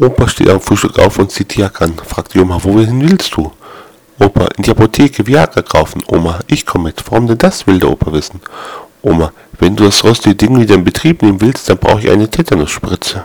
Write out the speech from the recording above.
Opa steht am Frühstück auf und zieht die Jacke an. Fragt die Oma, wohin willst du? Opa, in die Apotheke Viagra kaufen. Oma, ich komme mit. Warum denn das, will der Opa wissen. Oma, wenn du das rostige Ding wieder in Betrieb nehmen willst, dann brauche ich eine Tetanusspritze.